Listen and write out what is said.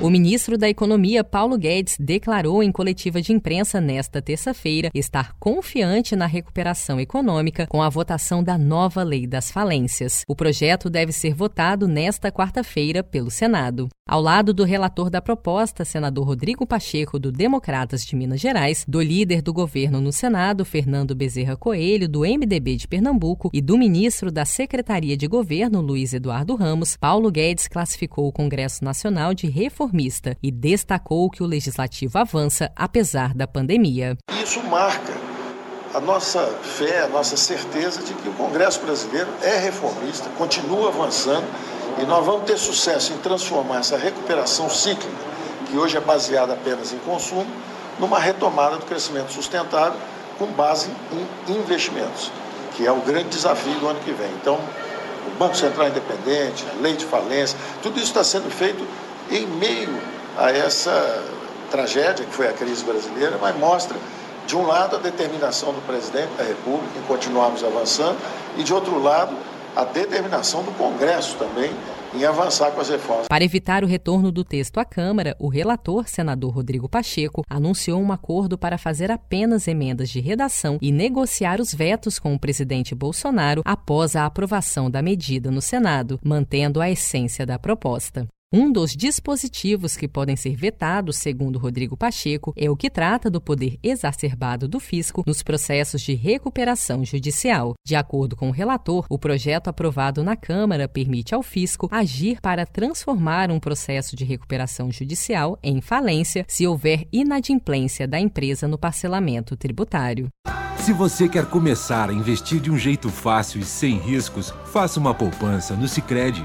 O ministro da Economia, Paulo Guedes, declarou em coletiva de imprensa nesta terça-feira estar confiante na recuperação econômica com a votação da nova Lei das Falências. O projeto deve ser votado nesta quarta-feira pelo Senado. Ao lado do relator da proposta, senador Rodrigo Pacheco, do Democratas de Minas Gerais, do líder do governo no Senado, Fernando Bezerra Coelho, do MDB de Pernambuco, e do ministro da Secretaria de Governo, Luiz Eduardo Ramos, Paulo Guedes classificou o Congresso Nacional de reformista reformista e destacou que o legislativo avança apesar da pandemia. Isso marca a nossa fé, a nossa certeza de que o Congresso brasileiro é reformista, continua avançando e nós vamos ter sucesso em transformar essa recuperação cíclica, que hoje é baseada apenas em consumo, numa retomada do crescimento sustentável com base em investimentos, que é o grande desafio do ano que vem. Então, o Banco Central Independente, a lei de falência, tudo isso está sendo feito em meio a essa tragédia que foi a crise brasileira, mas mostra, de um lado, a determinação do presidente da República em continuarmos avançando, e de outro lado, a determinação do Congresso também em avançar com as reformas. Para evitar o retorno do texto à Câmara, o relator, senador Rodrigo Pacheco, anunciou um acordo para fazer apenas emendas de redação e negociar os vetos com o presidente Bolsonaro após a aprovação da medida no Senado, mantendo a essência da proposta. Um dos dispositivos que podem ser vetados, segundo Rodrigo Pacheco, é o que trata do poder exacerbado do fisco nos processos de recuperação judicial. De acordo com o relator, o projeto aprovado na Câmara permite ao fisco agir para transformar um processo de recuperação judicial em falência se houver inadimplência da empresa no parcelamento tributário. Se você quer começar a investir de um jeito fácil e sem riscos, faça uma poupança no Sicredi